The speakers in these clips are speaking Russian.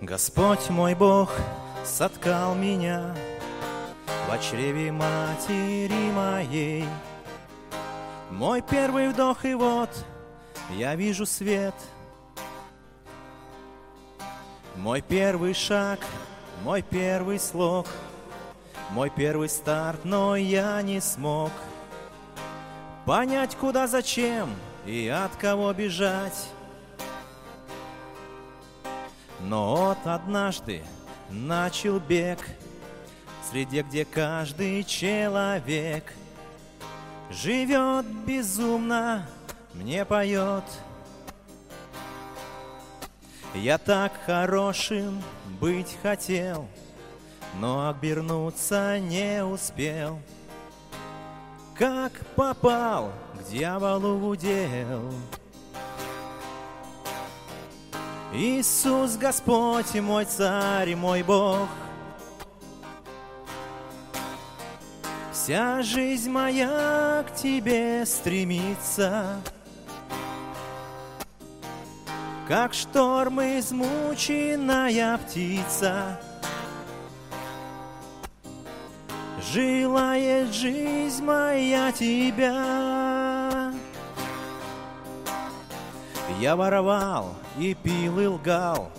Господь мой Бог соткал меня В чреве матери моей. Мой первый вдох и вот я вижу свет. Мой первый шаг, мой первый слог Мой первый старт, но я не смог Понять, куда, зачем и от кого бежать но вот однажды начал бег Среди, где каждый человек Живет безумно, мне поет. Я так хорошим быть хотел Но обернуться не успел. Как попал к дьяволу в удел Иисус Господь и мой Царь и мой Бог. Вся жизнь моя к Тебе стремится, Как шторм измученная птица. Желает жизнь моя Тебя. Я воровал, и пил и лгал,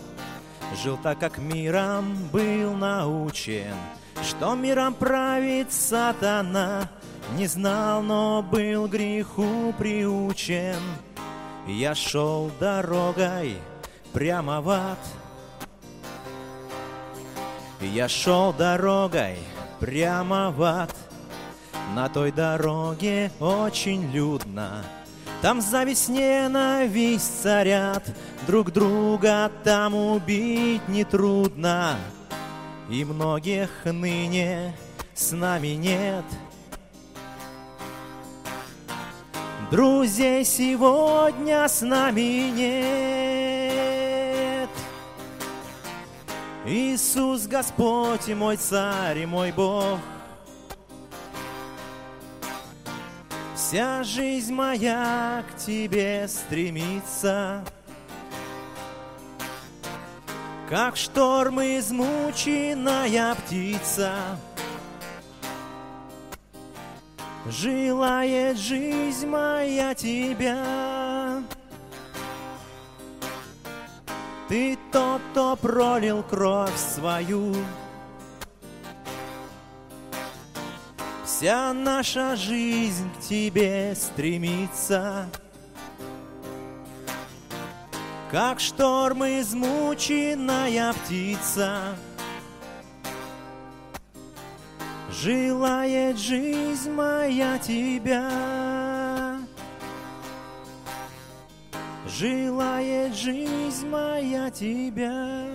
Жил так, как миром был научен, Что миром правит сатана, Не знал, но был греху приучен. Я шел дорогой прямо в ад, Я шел дорогой прямо в ад, На той дороге очень людно, там зависть ненависть царят, Друг друга там убить нетрудно, И многих ныне с нами нет. Друзей сегодня с нами нет. Иисус Господь и мой Царь и мой Бог — Вся жизнь моя к тебе стремится, Как шторм измученная птица, Желает жизнь моя тебя. Ты тот, кто пролил кровь свою, Вся наша жизнь к тебе стремится, Как шторм измученная птица, Желает жизнь моя тебя. Желает жизнь моя тебя.